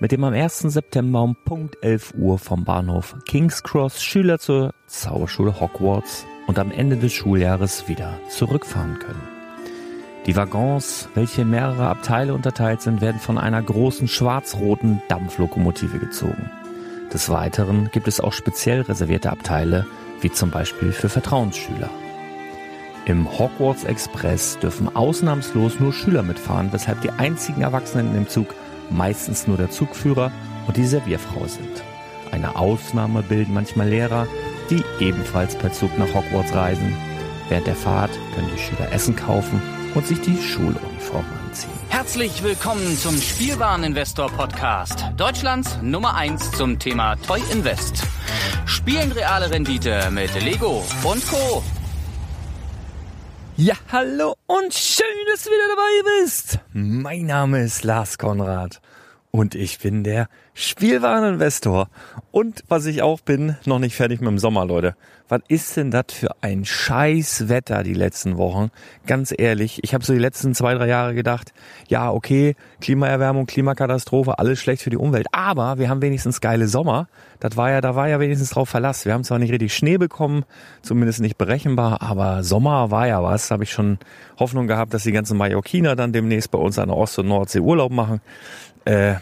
mit dem am 1. September um Punkt 11 Uhr vom Bahnhof King's Cross Schüler zur Zauberschule Hogwarts und am Ende des Schuljahres wieder zurückfahren können. Die Waggons, welche in mehrere Abteile unterteilt sind, werden von einer großen schwarz-roten Dampflokomotive gezogen. Des Weiteren gibt es auch speziell reservierte Abteile, wie zum Beispiel für Vertrauensschüler. Im Hogwarts Express dürfen ausnahmslos nur Schüler mitfahren, weshalb die einzigen Erwachsenen dem Zug meistens nur der Zugführer und die Servierfrau sind. Eine Ausnahme bilden manchmal Lehrer, die ebenfalls per Zug nach Hogwarts reisen. Während der Fahrt können die Schüler Essen kaufen und sich die Schuluniform anziehen. Herzlich willkommen zum Spielwareninvestor Podcast. Deutschlands Nummer 1 zum Thema Toy Invest. Spielen reale Rendite mit Lego und Co. Ja, hallo und schön, dass du wieder dabei bist. Mein Name ist Lars Konrad und ich bin der Spielwareninvestor. Und was ich auch bin, noch nicht fertig mit dem Sommer, Leute. Was ist denn das für ein scheiß Wetter die letzten Wochen? Ganz ehrlich, ich habe so die letzten zwei, drei Jahre gedacht, ja, okay, Klimaerwärmung, Klimakatastrophe, alles schlecht für die Umwelt. Aber wir haben wenigstens geile Sommer. Das war ja, da war ja wenigstens drauf Verlass. Wir haben zwar nicht richtig Schnee bekommen, zumindest nicht berechenbar, aber Sommer war ja was. Da habe ich schon Hoffnung gehabt, dass die ganzen Mallorquiner dann demnächst bei uns an der Ost- und Nordsee Urlaub machen. Äh,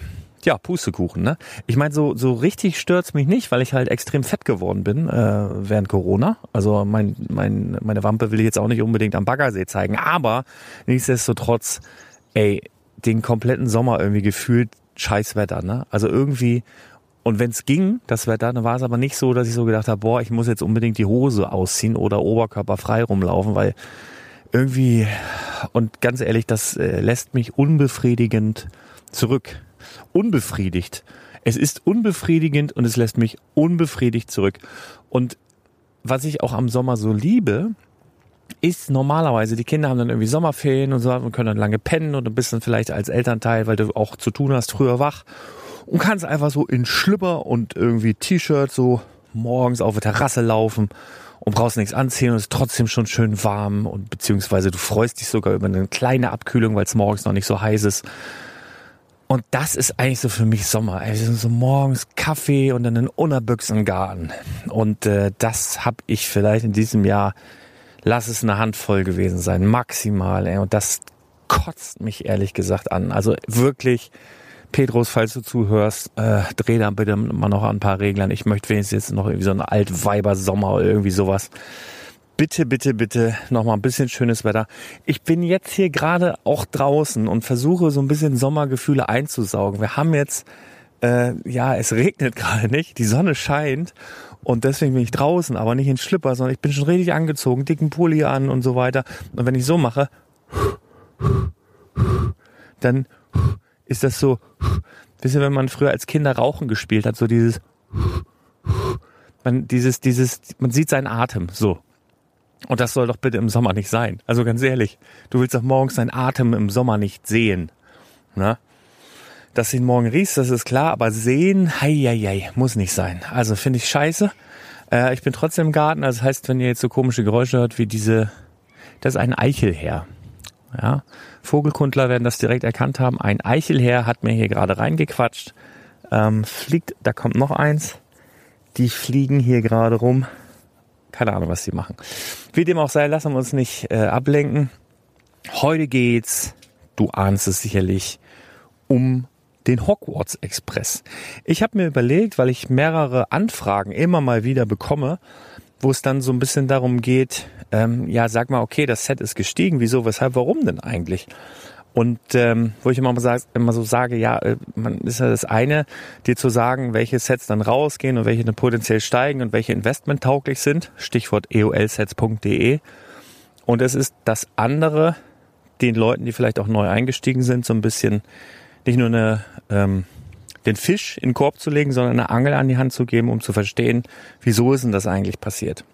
ja, Pustekuchen, ne? Ich meine, so, so richtig stört's mich nicht, weil ich halt extrem fett geworden bin äh, während Corona. Also mein, mein, meine Wampe will ich jetzt auch nicht unbedingt am Baggersee zeigen. Aber nichtsdestotrotz, ey, den kompletten Sommer irgendwie gefühlt Scheißwetter, ne? Also irgendwie, und wenn es ging, das Wetter, dann war es aber nicht so, dass ich so gedacht habe, boah, ich muss jetzt unbedingt die Hose ausziehen oder Oberkörper frei rumlaufen, weil irgendwie, und ganz ehrlich, das äh, lässt mich unbefriedigend zurück unbefriedigt. Es ist unbefriedigend und es lässt mich unbefriedigt zurück. Und was ich auch am Sommer so liebe, ist normalerweise, die Kinder haben dann irgendwie Sommerferien und so und können dann lange pennen und bist dann vielleicht als Elternteil, weil du auch zu tun hast, früher wach und kannst einfach so in Schlüpper und irgendwie T-Shirt so morgens auf der Terrasse laufen und brauchst nichts anziehen und es ist trotzdem schon schön warm und beziehungsweise du freust dich sogar über eine kleine Abkühlung, weil es morgens noch nicht so heiß ist. Und das ist eigentlich so für mich Sommer. Also so morgens Kaffee und dann ein Unerbüchsengarten. Und äh, das habe ich vielleicht in diesem Jahr, lass es eine Handvoll gewesen sein, maximal. Ey. Und das kotzt mich ehrlich gesagt an. Also wirklich, Petrus, falls du zuhörst, äh, dreh da bitte mal noch ein paar Reglern. Ich möchte wenigstens jetzt noch irgendwie so eine Altweiber-Sommer oder irgendwie sowas bitte, bitte, bitte noch mal ein bisschen schönes Wetter. Ich bin jetzt hier gerade auch draußen und versuche so ein bisschen Sommergefühle einzusaugen. Wir haben jetzt, äh, ja, es regnet gerade nicht, die Sonne scheint und deswegen bin ich draußen, aber nicht in Schlipper, sondern ich bin schon richtig angezogen, dicken Pulli an und so weiter. Und wenn ich so mache, dann ist das so, wisst ihr, wenn man früher als Kinder Rauchen gespielt hat, so dieses, man, dieses, dieses, man sieht seinen Atem, so. Und das soll doch bitte im Sommer nicht sein. Also ganz ehrlich, du willst doch morgens deinen Atem im Sommer nicht sehen. Ne? Dass du ihn morgen riechst, das ist klar, aber sehen, hei, hei, hei, muss nicht sein. Also finde ich scheiße. Äh, ich bin trotzdem im Garten, also das heißt, wenn ihr jetzt so komische Geräusche hört wie diese, das ist ein Eichelherr. Ja, Vogelkundler werden das direkt erkannt haben. Ein Eichelherr hat mir hier gerade reingequatscht. Ähm, fliegt, da kommt noch eins. Die fliegen hier gerade rum. Keine Ahnung, was sie machen. Wie dem auch sei, lassen wir uns nicht äh, ablenken. Heute geht's, du ahnst es sicherlich, um den Hogwarts Express. Ich habe mir überlegt, weil ich mehrere Anfragen immer mal wieder bekomme, wo es dann so ein bisschen darum geht, ähm, ja, sag mal, okay, das Set ist gestiegen, wieso, weshalb, warum denn eigentlich? Und ähm, wo ich immer, sag, immer so sage, ja, äh, man ist ja das eine, dir zu sagen, welche Sets dann rausgehen und welche dann potenziell steigen und welche investmenttauglich sind. Stichwort eolsets.de. Und es ist das andere, den Leuten, die vielleicht auch neu eingestiegen sind, so ein bisschen nicht nur eine, ähm, den Fisch in den Korb zu legen, sondern eine Angel an die Hand zu geben, um zu verstehen, wieso ist denn das eigentlich passiert.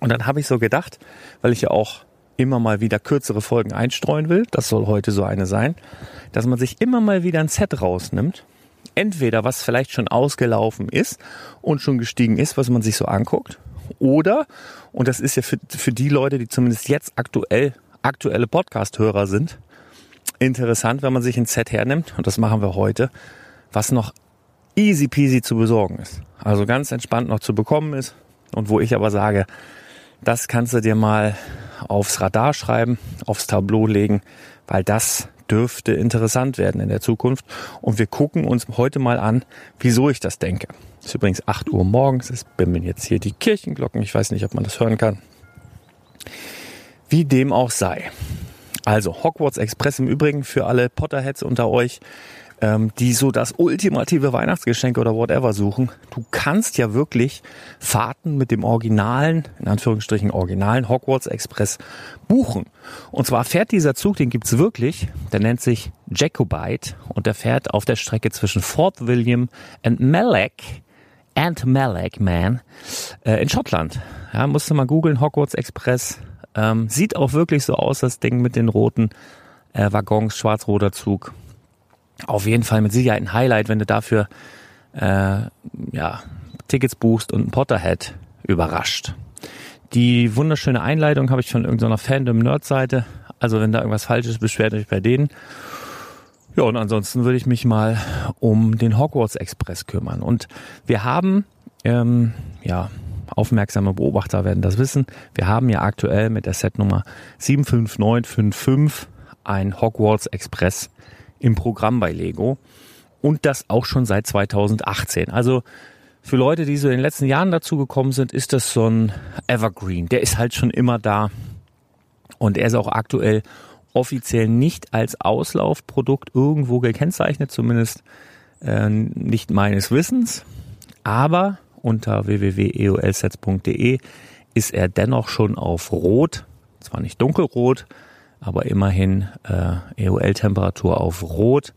Und dann habe ich so gedacht, weil ich ja auch immer mal wieder kürzere Folgen einstreuen will, das soll heute so eine sein, dass man sich immer mal wieder ein Set rausnimmt. Entweder was vielleicht schon ausgelaufen ist und schon gestiegen ist, was man sich so anguckt, oder, und das ist ja für, für die Leute, die zumindest jetzt aktuell aktuelle Podcast-Hörer sind, interessant, wenn man sich ein Set hernimmt, und das machen wir heute, was noch easy peasy zu besorgen ist. Also ganz entspannt noch zu bekommen ist und wo ich aber sage, das kannst du dir mal aufs Radar schreiben, aufs Tableau legen, weil das dürfte interessant werden in der Zukunft. Und wir gucken uns heute mal an, wieso ich das denke. Es ist übrigens 8 Uhr morgens, es bimmeln jetzt hier die Kirchenglocken. Ich weiß nicht, ob man das hören kann. Wie dem auch sei. Also Hogwarts Express im Übrigen für alle Potterheads unter euch ähm, die so das ultimative Weihnachtsgeschenk oder whatever suchen. Du kannst ja wirklich Fahrten mit dem originalen, in Anführungsstrichen originalen Hogwarts Express buchen. Und zwar fährt dieser Zug, den gibt's wirklich, der nennt sich Jacobite und der fährt auf der Strecke zwischen Fort William und Malek and Malek, man, äh, in Schottland. Ja, musst du mal googeln, Hogwarts Express. Ähm, sieht auch wirklich so aus, das Ding mit den roten äh, Waggons, schwarz-roter Zug auf jeden Fall mit Sicherheit ein Highlight, wenn du dafür äh, ja, Tickets buchst und ein Potterhead überrascht. Die wunderschöne Einleitung habe ich von irgendeiner Fandom-Nerd-Seite. Also wenn da irgendwas falsch ist, beschwert euch bei denen. Ja, und ansonsten würde ich mich mal um den Hogwarts Express kümmern. Und wir haben, ähm, ja, aufmerksame Beobachter werden das wissen, wir haben ja aktuell mit der Setnummer 75955 ein Hogwarts Express im Programm bei Lego. und das auch schon seit 2018. Also für Leute, die so in den letzten Jahren dazu gekommen sind, ist das so ein Evergreen. Der ist halt schon immer da und er ist auch aktuell offiziell nicht als Auslaufprodukt irgendwo gekennzeichnet, zumindest äh, nicht meines Wissens. Aber unter www.eolsets.de ist er dennoch schon auf Rot, zwar nicht dunkelrot, aber immerhin äh, EOL-Temperatur auf Rot.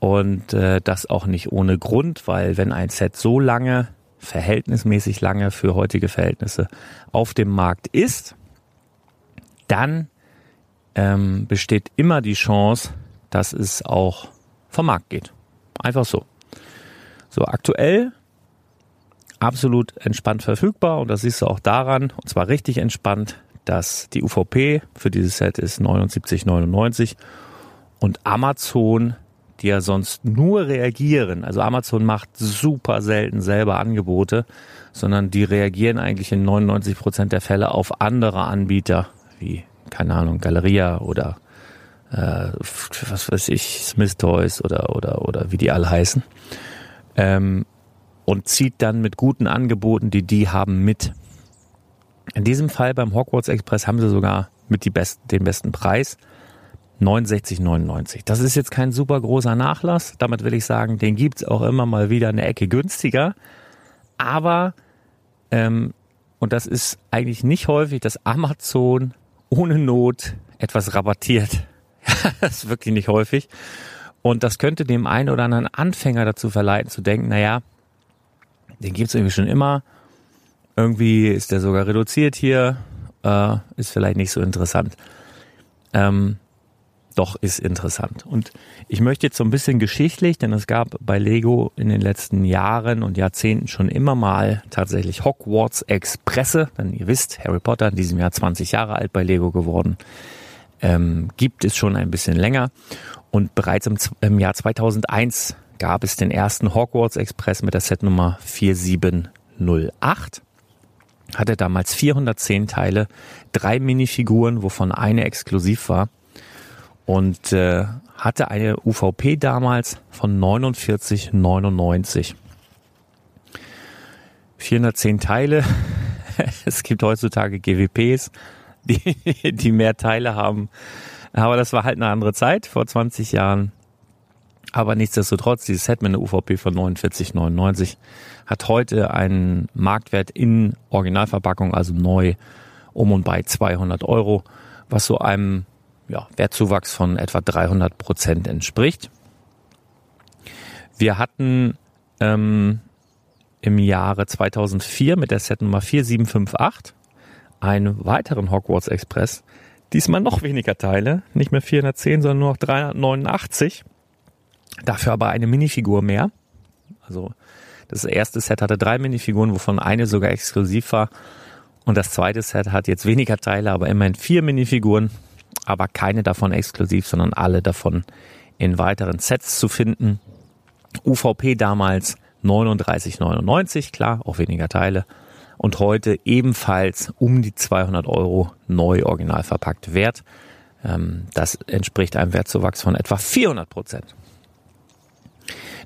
Und äh, das auch nicht ohne Grund, weil wenn ein Set so lange, verhältnismäßig lange für heutige Verhältnisse auf dem Markt ist, dann ähm, besteht immer die Chance, dass es auch vom Markt geht. Einfach so. So, aktuell absolut entspannt verfügbar und das siehst du auch daran, und zwar richtig entspannt, dass die UVP für dieses Set ist 79,99 und Amazon, die ja sonst nur reagieren, also Amazon macht super selten selber Angebote, sondern die reagieren eigentlich in 99 Prozent der Fälle auf andere Anbieter, wie, keine Ahnung, Galeria oder äh, was weiß ich, Smith Toys oder, oder, oder wie die alle heißen. Ähm, und zieht dann mit guten Angeboten, die die haben, mit. In diesem Fall beim Hogwarts Express haben sie sogar mit die besten, den besten Preis. 69,99. Das ist jetzt kein super großer Nachlass. Damit will ich sagen, den gibt's auch immer mal wieder eine Ecke günstiger. Aber, ähm, und das ist eigentlich nicht häufig, dass Amazon ohne Not etwas rabattiert. das ist wirklich nicht häufig. Und das könnte dem einen oder anderen Anfänger dazu verleiten zu denken, naja, den gibt's irgendwie schon immer. Irgendwie ist der sogar reduziert hier. Äh, ist vielleicht nicht so interessant. Ähm, doch ist interessant. Und ich möchte jetzt so ein bisschen geschichtlich, denn es gab bei Lego in den letzten Jahren und Jahrzehnten schon immer mal tatsächlich Hogwarts Expresse. Denn ihr wisst, Harry Potter in diesem Jahr 20 Jahre alt bei Lego geworden. Ähm, gibt es schon ein bisschen länger. Und bereits im, im Jahr 2001 gab es den ersten Hogwarts Express mit der Setnummer 4708. Hatte damals 410 Teile, drei Minifiguren, wovon eine exklusiv war. Und äh, hatte eine UVP damals von 49,99. 410 Teile. es gibt heutzutage GWPs, die, die mehr Teile haben. Aber das war halt eine andere Zeit, vor 20 Jahren. Aber nichtsdestotrotz, dieses Set mit einer UVP von 49,99 hat heute einen Marktwert in Originalverpackung, also neu, um und bei 200 Euro, was so einem ja, Wertzuwachs von etwa 300 Prozent entspricht. Wir hatten ähm, im Jahre 2004 mit der Set Nummer 4758 einen weiteren Hogwarts Express. Diesmal noch weniger Teile, nicht mehr 410, sondern nur noch 389 Dafür aber eine Minifigur mehr. Also das erste Set hatte drei Minifiguren, wovon eine sogar exklusiv war. Und das zweite Set hat jetzt weniger Teile, aber immerhin vier Minifiguren, aber keine davon exklusiv, sondern alle davon in weiteren Sets zu finden. UVP damals 39,99, klar, auch weniger Teile. Und heute ebenfalls um die 200 Euro neu original verpackt wert. Ähm, das entspricht einem Wertzuwachs von etwa 400 Prozent.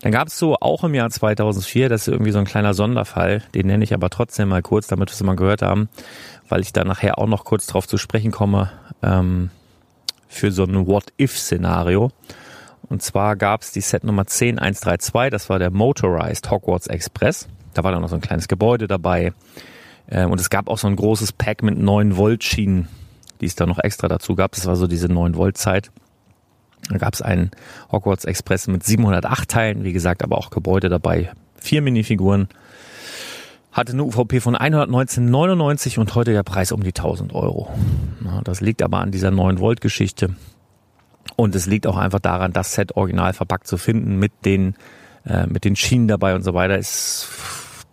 Dann gab es so auch im Jahr 2004, das ist irgendwie so ein kleiner Sonderfall, den nenne ich aber trotzdem mal kurz, damit wir es mal gehört haben, weil ich da nachher auch noch kurz drauf zu sprechen komme, ähm, für so ein What-If-Szenario. Und zwar gab es die Set Nummer 10132, das war der Motorized Hogwarts Express. Da war dann noch so ein kleines Gebäude dabei. Ähm, und es gab auch so ein großes Pack mit 9 Volt Schienen, die es da noch extra dazu gab. Das war so diese 9 Volt Zeit. Da gab es einen Hogwarts Express mit 708 Teilen, wie gesagt, aber auch Gebäude dabei. Vier Minifiguren. Hatte eine UVP von 119,99 und heute der Preis um die 1000 Euro. Das liegt aber an dieser 9 Volt Geschichte. Und es liegt auch einfach daran, das Set original verpackt zu finden mit den, äh, mit den Schienen dabei und so weiter ist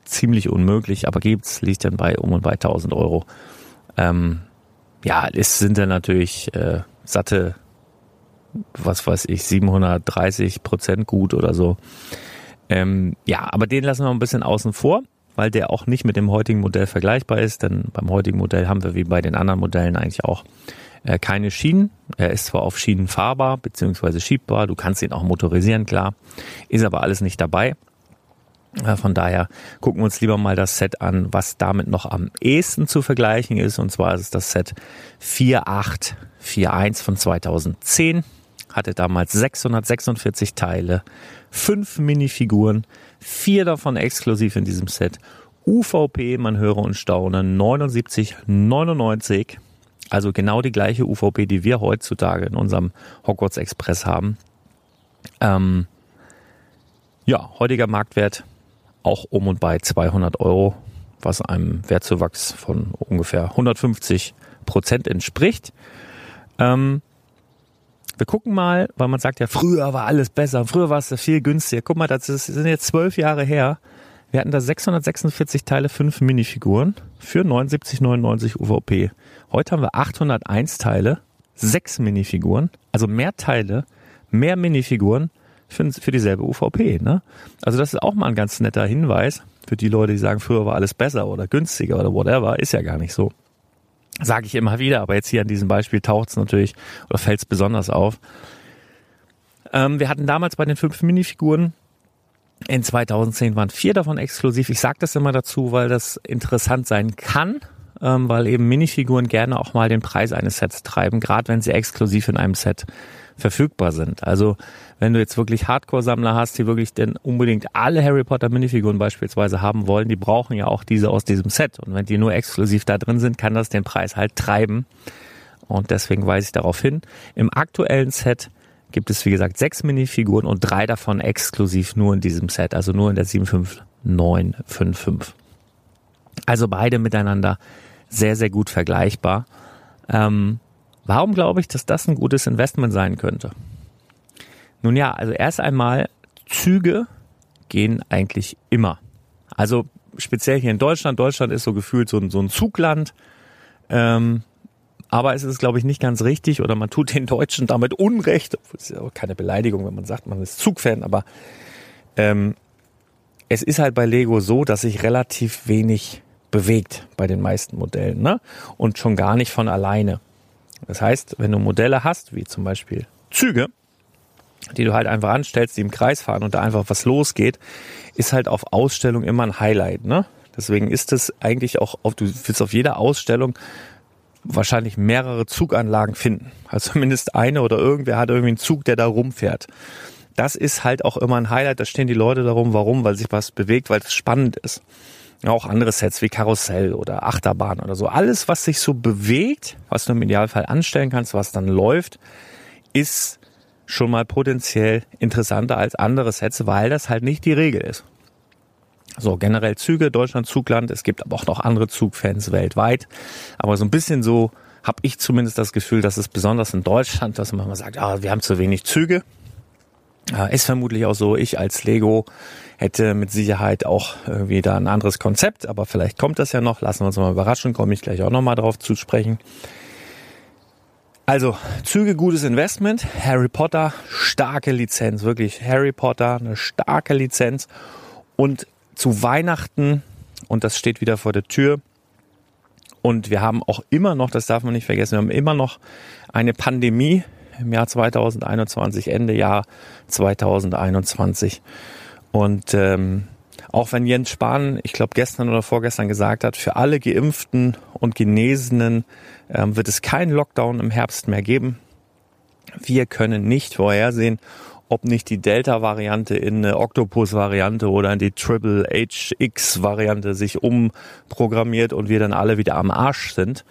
ziemlich unmöglich, aber gibt's, liegt dann bei um und bei 1000 Euro. Ähm, ja, es sind dann natürlich äh, satte was weiß ich, 730 Prozent gut oder so. Ähm, ja, aber den lassen wir ein bisschen außen vor, weil der auch nicht mit dem heutigen Modell vergleichbar ist, denn beim heutigen Modell haben wir wie bei den anderen Modellen eigentlich auch Äh, keine Schienen. Er ist zwar auf Schienen fahrbar bzw. schiebbar. Du kannst ihn auch motorisieren, klar. Ist aber alles nicht dabei. Äh, von daher gucken wir uns lieber mal das Set an, was damit noch am ehesten zu vergleichen ist. Und zwar ist es das Set 4841 von 2010. Hatte damals 646 Teile, fünf Minifiguren, vier davon exklusiv in diesem Set. UVP, man höre und staune, 79,99. Also genau die gleiche UVP, die wir heutzutage in unserem Hogwarts Express haben. Ähm, ja, heutiger Marktwert auch um und bei 200 Euro, was einem Wertzuwachs von ungefähr 150 Prozent entspricht. Ähm, wir gucken mal, weil man sagt ja, früher war alles besser, früher war es viel günstiger. Guck mal, das sind jetzt zwölf Jahre her. Wir hatten da 646 Teile, fünf Minifiguren für 79,99 UVP. Heute haben wir 801 Teile, sechs Minifiguren, also mehr Teile, mehr Minifiguren für, für dieselbe UVP. Ne? Also das ist auch mal ein ganz netter Hinweis für die Leute, die sagen, früher war alles besser oder günstiger oder whatever. Ist ja gar nicht so. Sage ich immer wieder, aber jetzt hier an diesem Beispiel taucht es natürlich oder fällt es besonders auf. Ähm, wir hatten damals bei den fünf Minifiguren in 2010 waren vier davon exklusiv. Ich sage das immer dazu, weil das interessant sein kann, ähm, weil eben Minifiguren gerne auch mal den Preis eines Sets treiben, gerade wenn sie exklusiv in einem Set verfügbar sind. Also wenn du jetzt wirklich Hardcore-Sammler hast, die wirklich denn unbedingt alle Harry Potter Minifiguren beispielsweise haben wollen, die brauchen ja auch diese aus diesem Set. Und wenn die nur exklusiv da drin sind, kann das den Preis halt treiben. Und deswegen weise ich darauf hin. Im aktuellen Set gibt es, wie gesagt, sechs Minifiguren und drei davon exklusiv nur in diesem Set, also nur in der 75955. Also beide miteinander sehr, sehr gut vergleichbar. Ähm, warum glaube ich, dass das ein gutes Investment sein könnte? Nun ja, also erst einmal, Züge gehen eigentlich immer. Also speziell hier in Deutschland. Deutschland ist so gefühlt so ein, so ein Zugland. Ähm, aber es ist, glaube ich, nicht ganz richtig oder man tut den Deutschen damit Unrecht. Das ist ja auch keine Beleidigung, wenn man sagt, man ist Zugfan, aber ähm, es ist halt bei Lego so, dass sich relativ wenig bewegt bei den meisten Modellen. Ne? Und schon gar nicht von alleine. Das heißt, wenn du Modelle hast, wie zum Beispiel Züge, die du halt einfach anstellst, die im Kreis fahren und da einfach was losgeht, ist halt auf Ausstellung immer ein Highlight. Ne? Deswegen ist es eigentlich auch, auf, du willst auf jeder Ausstellung wahrscheinlich mehrere Zuganlagen finden. Also zumindest eine oder irgendwer hat irgendwie einen Zug, der da rumfährt. Das ist halt auch immer ein Highlight. Da stehen die Leute darum. Warum? Weil sich was bewegt, weil es spannend ist. Auch andere Sets wie Karussell oder Achterbahn oder so. Alles, was sich so bewegt, was du im Idealfall anstellen kannst, was dann läuft, ist schon mal potenziell interessanter als andere Sets, weil das halt nicht die Regel ist. So, generell Züge, Deutschland Zugland. Es gibt aber auch noch andere Zugfans weltweit. Aber so ein bisschen so habe ich zumindest das Gefühl, dass es besonders in Deutschland, dass man mal sagt, ah, wir haben zu wenig Züge. Ist vermutlich auch so. Ich als Lego hätte mit Sicherheit auch da ein anderes Konzept, aber vielleicht kommt das ja noch. Lassen wir uns mal überraschen, komme ich gleich auch nochmal drauf zu sprechen. Also, Züge, gutes Investment. Harry Potter, starke Lizenz, wirklich Harry Potter, eine starke Lizenz. Und zu Weihnachten, und das steht wieder vor der Tür, und wir haben auch immer noch, das darf man nicht vergessen, wir haben immer noch eine Pandemie im Jahr 2021, Ende Jahr 2021. Und ähm, auch wenn Jens Spahn, ich glaube gestern oder vorgestern gesagt hat, für alle Geimpften und Genesenen ähm, wird es keinen Lockdown im Herbst mehr geben. Wir können nicht vorhersehen, ob nicht die Delta-Variante in eine Octopus-Variante oder in die Triple HX-Variante sich umprogrammiert und wir dann alle wieder am Arsch sind.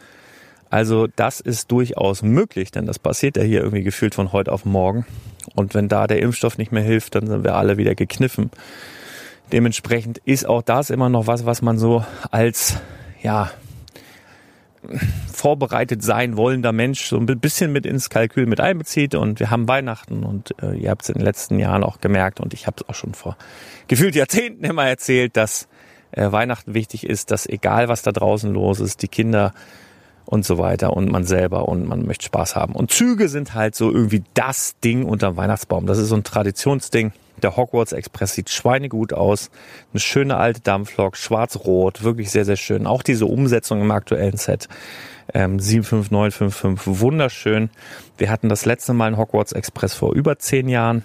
Also das ist durchaus möglich, denn das passiert ja hier irgendwie gefühlt von heute auf morgen. Und wenn da der Impfstoff nicht mehr hilft, dann sind wir alle wieder gekniffen. Dementsprechend ist auch das immer noch was, was man so als, ja, vorbereitet sein wollender Mensch so ein bisschen mit ins Kalkül mit einbezieht. Und wir haben Weihnachten und äh, ihr habt es in den letzten Jahren auch gemerkt und ich habe es auch schon vor gefühlt Jahrzehnten immer erzählt, dass äh, Weihnachten wichtig ist, dass egal was da draußen los ist, die Kinder und so weiter und man selber und man möchte Spaß haben. Und Züge sind halt so irgendwie das Ding unterm Weihnachtsbaum. Das ist so ein Traditionsding. Der Hogwarts Express sieht schweinegut aus. Eine schöne alte Dampflok, schwarz-rot, wirklich sehr, sehr schön. Auch diese Umsetzung im aktuellen Set ähm, 75955, wunderschön. Wir hatten das letzte Mal einen Hogwarts Express vor über zehn Jahren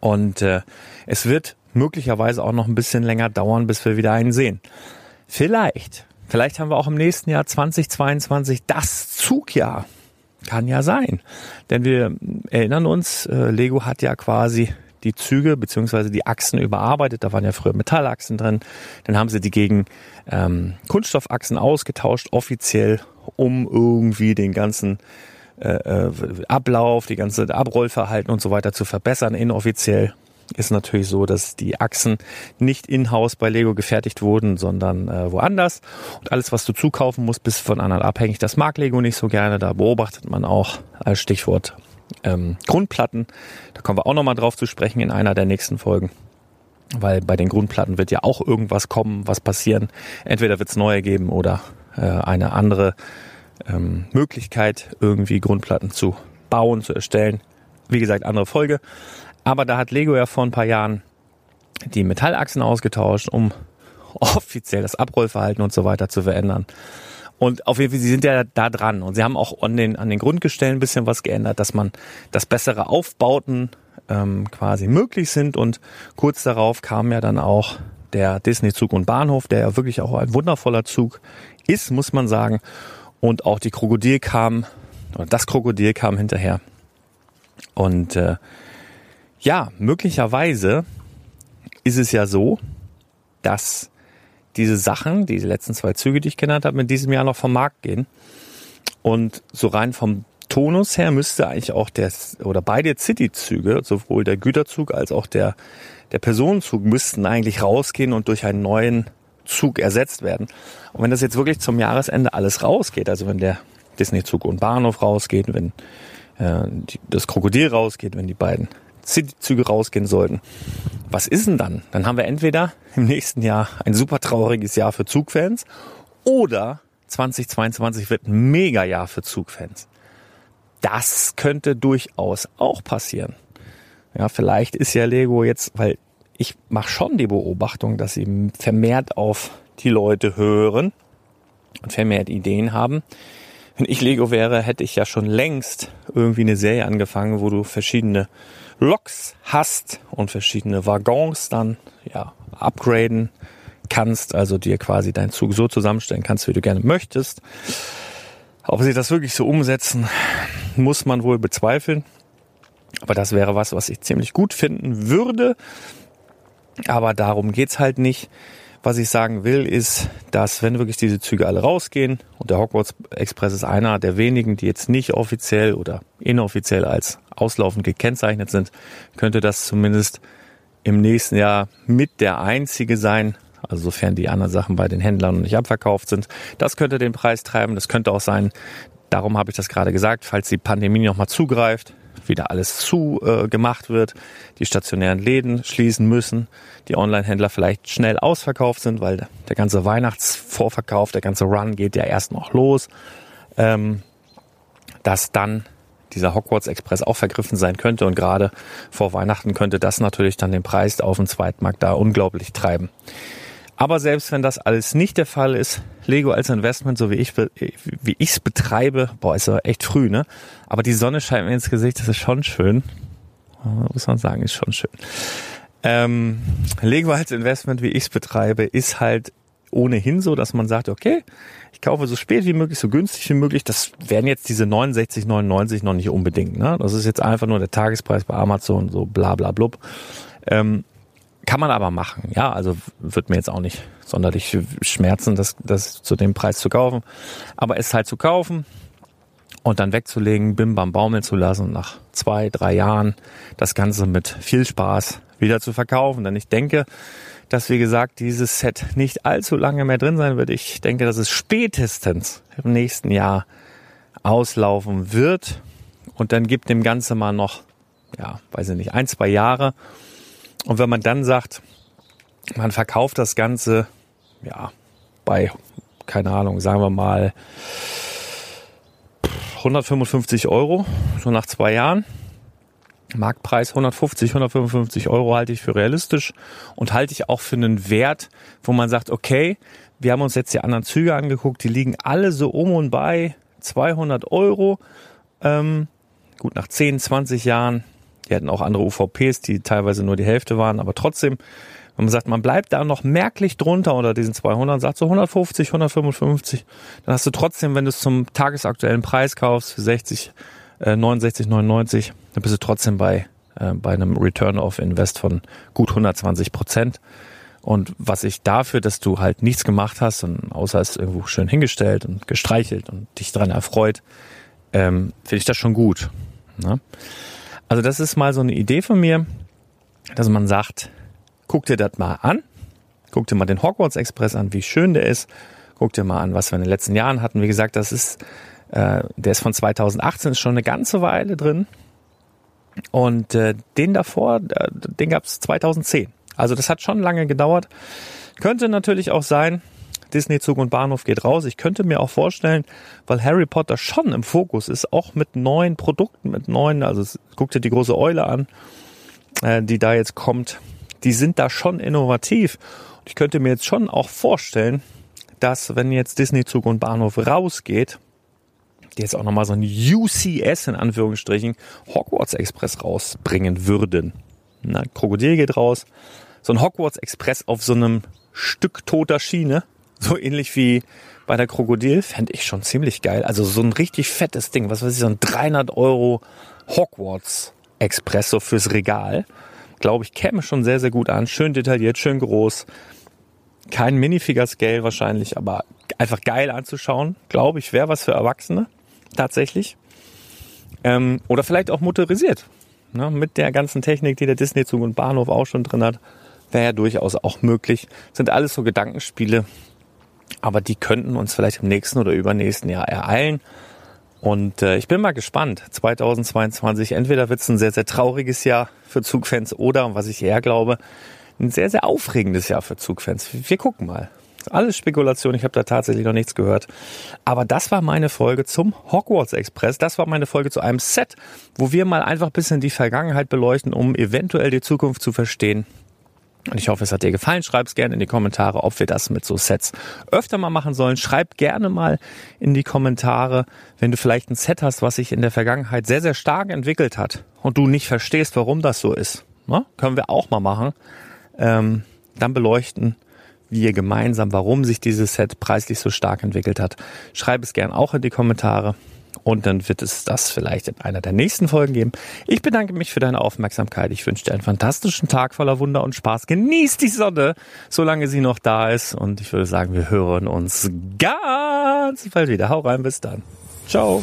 und äh, es wird möglicherweise auch noch ein bisschen länger dauern, bis wir wieder einen sehen. Vielleicht, vielleicht haben wir auch im nächsten Jahr 2022 das Zugjahr. Kann ja sein. Denn wir erinnern uns, äh, Lego hat ja quasi die Züge beziehungsweise die Achsen überarbeitet. Da waren ja früher Metallachsen drin. Dann haben sie die gegen ähm, Kunststoffachsen ausgetauscht, offiziell, um irgendwie den ganzen äh, äh Ablauf, die ganze Abrollverhalten und so weiter zu verbessern. Inoffiziell ist natürlich so, dass die Achsen nicht in-house bei Lego gefertigt wurden, sondern äh, woanders. Und alles, was du zukaufen musst, bist von anderen abhängig. Das mag Lego nicht so gerne. Da beobachtet man auch als Stichwort ähm, Grundplatten. Da kommen wir auch nochmal drauf zu sprechen in einer der nächsten Folgen. Weil bei den Grundplatten wird ja auch irgendwas kommen, was passieren. Entweder wird es neue geben oder äh, eine andere ähm, Möglichkeit, irgendwie Grundplatten zu bauen, zu erstellen. Wie gesagt, andere Folge. Aber da hat Lego ja vor ein paar Jahren die Metallachsen ausgetauscht, um offiziell das Abrollverhalten und so weiter zu verändern. Und auf jeden Fall, sie sind ja da dran. Und sie haben auch an den, an den Grundgestellen ein bisschen was geändert, dass man, dass bessere Aufbauten ähm, quasi möglich sind. Und kurz darauf kam ja dann auch der Disney-Zug und Bahnhof, der ja wirklich auch ein wundervoller Zug ist, muss man sagen. Und auch die Krokodil kam, oder das Krokodil kam hinterher. Und äh, ja, möglicherweise ist es ja so, dass diese Sachen, diese letzten zwei Züge, die ich genannt habe, in diesem Jahr noch vom Markt gehen. Und so rein vom Tonus her müsste eigentlich auch der, oder beide City-Züge, sowohl der Güterzug als auch der, der Personenzug, müssten eigentlich rausgehen und durch einen neuen Zug ersetzt werden. Und wenn das jetzt wirklich zum Jahresende alles rausgeht, also wenn der Disney-Zug und Bahnhof rausgeht, wenn äh, die, das Krokodil rausgeht, wenn die beiden City-Züge rausgehen sollten. Was ist denn dann? Dann haben wir entweder im nächsten Jahr ein super trauriges Jahr für Zugfans oder 2022 wird ein Mega-Jahr für Zugfans. Das könnte durchaus auch passieren. Ja, vielleicht ist ja Lego jetzt, weil ich mache schon die Beobachtung, dass sie vermehrt auf die Leute hören und vermehrt Ideen haben. Wenn ich Lego wäre, hätte ich ja schon längst irgendwie eine Serie angefangen, wo du verschiedene Loks hast und verschiedene Waggons dann ja upgraden kannst, also dir quasi deinen Zug so zusammenstellen kannst, wie du gerne möchtest. Ob sie das wirklich so umsetzen, muss man wohl bezweifeln. Aber das wäre was, was ich ziemlich gut finden würde. Aber darum geht's halt nicht. Was ich sagen will, ist, dass wenn wirklich diese Züge alle rausgehen, und der Hogwarts Express ist einer der wenigen, die jetzt nicht offiziell oder inoffiziell als auslaufend gekennzeichnet sind, könnte das zumindest im nächsten Jahr mit der einzige sein, also sofern die anderen Sachen bei den Händlern noch nicht abverkauft sind. Das könnte den Preis treiben. Das könnte auch sein, darum habe ich das gerade gesagt, falls die Pandemie nochmal zugreift, wieder alles zu äh, gemacht wird, die stationären Läden schließen müssen, die Online-Händler vielleicht schnell ausverkauft sind, weil der ganze Weihnachtsvorverkauf, der ganze Run geht ja erst noch los, ähm, dass dann dieser Hogwarts Express auch vergriffen sein könnte und gerade vor Weihnachten könnte das natürlich dann den Preis auf dem Zweitmarkt da unglaublich treiben. Aber selbst wenn das alles nicht der Fall ist, Lego als Investment, so wie ich wie ich es betreibe, boah, ist aber echt früh, ne? Aber die Sonne scheint mir ins Gesicht, das ist schon schön. Muss man sagen, ist schon schön. Ähm, Lego als Investment, wie ich es betreibe, ist halt ohnehin so, dass man sagt, okay, ich kaufe so spät wie möglich, so günstig wie möglich. Das wären jetzt diese 69,99 noch nicht unbedingt. Ne? Das ist jetzt einfach nur der Tagespreis bei Amazon, so bla bla blub. Ähm, kann man aber machen, ja. Also wird mir jetzt auch nicht sonderlich schmerzen, das, das zu dem Preis zu kaufen. Aber es halt zu kaufen und dann wegzulegen, bim bam baumeln zu lassen, nach zwei, drei Jahren das Ganze mit viel Spaß wieder zu verkaufen. Denn ich denke, dass, wie gesagt, dieses Set nicht allzu lange mehr drin sein wird. Ich denke, dass es spätestens im nächsten Jahr auslaufen wird. Und dann gibt dem Ganze mal noch, ja, weiß ich nicht, ein, zwei Jahre. Und wenn man dann sagt, man verkauft das Ganze, ja, bei, keine Ahnung, sagen wir mal 155 Euro, so nach zwei Jahren, Marktpreis 150, 155 Euro halte ich für realistisch und halte ich auch für einen Wert, wo man sagt, okay, wir haben uns jetzt die anderen Züge angeguckt, die liegen alle so um und bei 200 Euro. Ähm, gut, nach 10, 20 Jahren, die hatten auch andere UVPs, die teilweise nur die Hälfte waren, aber trotzdem, wenn man sagt, man bleibt da noch merklich drunter unter diesen 200, sagt so 150, 155, dann hast du trotzdem, wenn du es zum tagesaktuellen Preis kaufst, für 60, äh, 69, 99, dann bist du trotzdem bei, äh, bei einem Return of Invest von gut 120 Prozent. Und was ich dafür, dass du halt nichts gemacht hast und außer es irgendwo schön hingestellt und gestreichelt und dich dran erfreut, ähm, finde ich das schon gut. Ne? Also das ist mal so eine Idee von mir, dass man sagt, guck dir das mal an, guck dir mal den Hogwarts Express an, wie schön der ist, guck dir mal an, was wir in den letzten Jahren hatten. Wie gesagt, das ist, äh, der ist von 2018, ist schon eine ganze Weile drin. Und äh, den davor, äh, den gab es 2010. Also das hat schon lange gedauert. Könnte natürlich auch sein, Disney Zug und Bahnhof geht raus. Ich könnte mir auch vorstellen, weil Harry Potter schon im Fokus ist, auch mit neuen Produkten, mit neuen, also guck dir die große Eule an, äh, die da jetzt kommt. Die sind da schon innovativ. Ich könnte mir jetzt schon auch vorstellen, dass wenn jetzt Disney Zug und Bahnhof rausgeht, die jetzt auch nochmal so ein UCS in Anführungsstrichen Hogwarts Express rausbringen würden. Na, Krokodil geht raus, so ein Hogwarts Express auf so einem Stück toter Schiene, so ähnlich wie bei der Krokodil, fände ich schon ziemlich geil. Also so ein richtig fettes Ding, was weiß ich, so ein 300 Euro Hogwarts Express so fürs Regal. Glaube ich, käme schon sehr, sehr gut an. Schön detailliert, schön groß. Kein Minifigure-Scale wahrscheinlich, aber einfach geil anzuschauen. Glaube ich, wäre was für Erwachsene. Tatsächlich. Ähm, oder vielleicht auch motorisiert. Ne, mit der ganzen Technik, die der Disney-Zug und Bahnhof auch schon drin hat wäre ja durchaus auch möglich. Sind alles so Gedankenspiele, aber die könnten uns vielleicht im nächsten oder übernächsten Jahr ereilen. Und äh, ich bin mal gespannt. 2022, entweder wird es ein sehr, sehr trauriges Jahr für Zugfans oder, was ich eher glaube, ein sehr, sehr aufregendes Jahr für Zugfans. Wir gucken mal. Alles Spekulation, ich habe da tatsächlich noch nichts gehört. Aber das war meine Folge zum Hogwarts Express. Das war meine Folge zu einem Set, wo wir mal einfach ein bisschen die Vergangenheit beleuchten, um eventuell die Zukunft zu verstehen. Und ich hoffe, es hat dir gefallen. Schreib es gerne in die Kommentare, ob wir das mit so Sets öfter mal machen sollen. Schreib gerne mal in die Kommentare, wenn du vielleicht ein Set hast, was sich in der Vergangenheit sehr, sehr stark entwickelt hat und du nicht verstehst, warum das so ist. Ne? Können wir auch mal machen. Ähm, dann beleuchten wir gemeinsam, warum sich dieses Set preislich so stark entwickelt hat. Schreib es gerne auch in die Kommentare. Und dann wird es das vielleicht in einer der nächsten Folgen geben. Ich bedanke mich für deine Aufmerksamkeit. Ich wünsche dir einen fantastischen Tag voller Wunder und Spaß. Genieß die Sonne, solange sie noch da ist. Und ich würde sagen, wir hören uns ganz bald wieder. Hau rein, bis dann. Ciao.